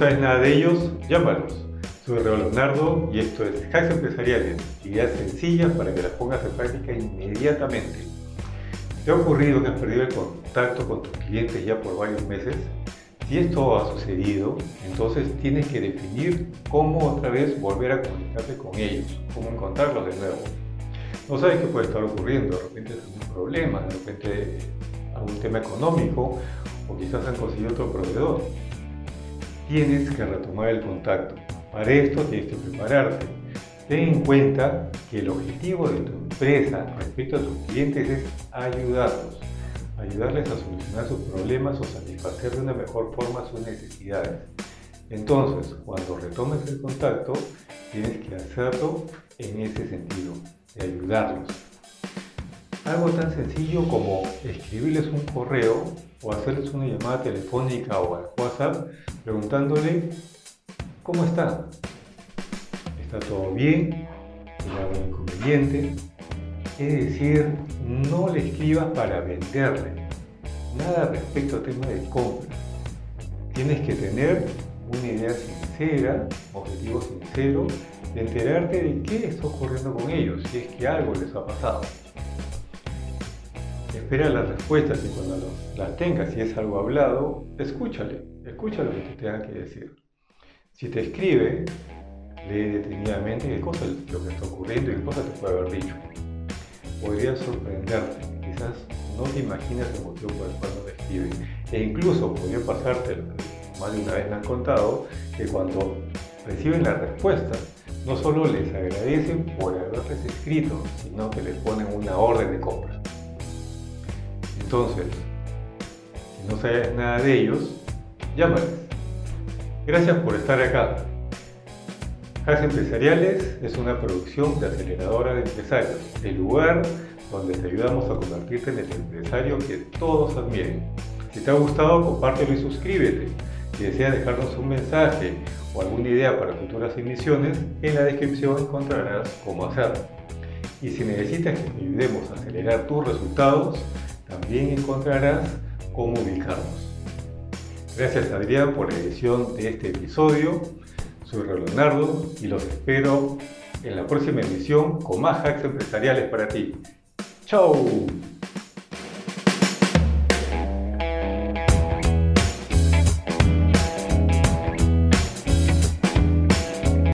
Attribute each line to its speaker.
Speaker 1: sabes nada de ellos? Llámalos. Soy Leonardo y esto es Hacks Empresariales, ideas sencillas para que las pongas en práctica inmediatamente. ¿Te ha ocurrido que has perdido el contacto con tus clientes ya por varios meses? Si esto ha sucedido, entonces tienes que definir cómo otra vez volver a comunicarte con ellos, cómo encontrarlos de nuevo. No sabes qué puede estar ocurriendo, de repente es un problema, de repente algún tema económico o quizás han conseguido otro proveedor. Tienes que retomar el contacto. Para esto tienes que prepararte. Ten en cuenta que el objetivo de tu empresa respecto a tus clientes es ayudarlos ayudarles a solucionar sus problemas o satisfacer de una mejor forma sus necesidades. Entonces, cuando retomes el contacto, tienes que hacerlo en ese sentido, de ayudarlos. Algo tan sencillo como escribirles un correo o hacerles una llamada telefónica o al WhatsApp preguntándole cómo está. ¿Está todo bien? ¿Tiene algún inconveniente? Es decir, no le escribas para venderle. Nada respecto al tema de compra. Tienes que tener una idea sincera, objetivo sincero, de enterarte de qué está ocurriendo con ellos, si es que algo les ha pasado. Espera las respuestas y cuando las tengas, si es algo hablado, escúchale, escucha lo que te tenga que decir. Si te escribe, lee detenidamente qué cosa lo que está ocurriendo y qué cosa te puede haber dicho podría sorprenderte. Quizás no te imaginas el motivo por el cual no te escriben. E incluso podría pasarte, más de una vez me han contado, que cuando reciben la respuesta, no solo les agradecen por haberles escrito, sino que les ponen una orden de compra. Entonces, si no sabes nada de ellos, llámales. Gracias por estar acá. Hacks Empresariales es una producción de aceleradora de empresarios, el lugar donde te ayudamos a convertirte en el empresario que todos admiren. Si te ha gustado, compártelo y suscríbete. Si deseas dejarnos un mensaje o alguna idea para futuras emisiones, en la descripción encontrarás cómo hacerlo. Y si necesitas que te ayudemos a acelerar tus resultados, también encontrarás cómo ubicarnos. Gracias Adrián por la edición de este episodio. Soy Leonardo y los espero en la próxima emisión con más hacks empresariales para ti. ¡Chao!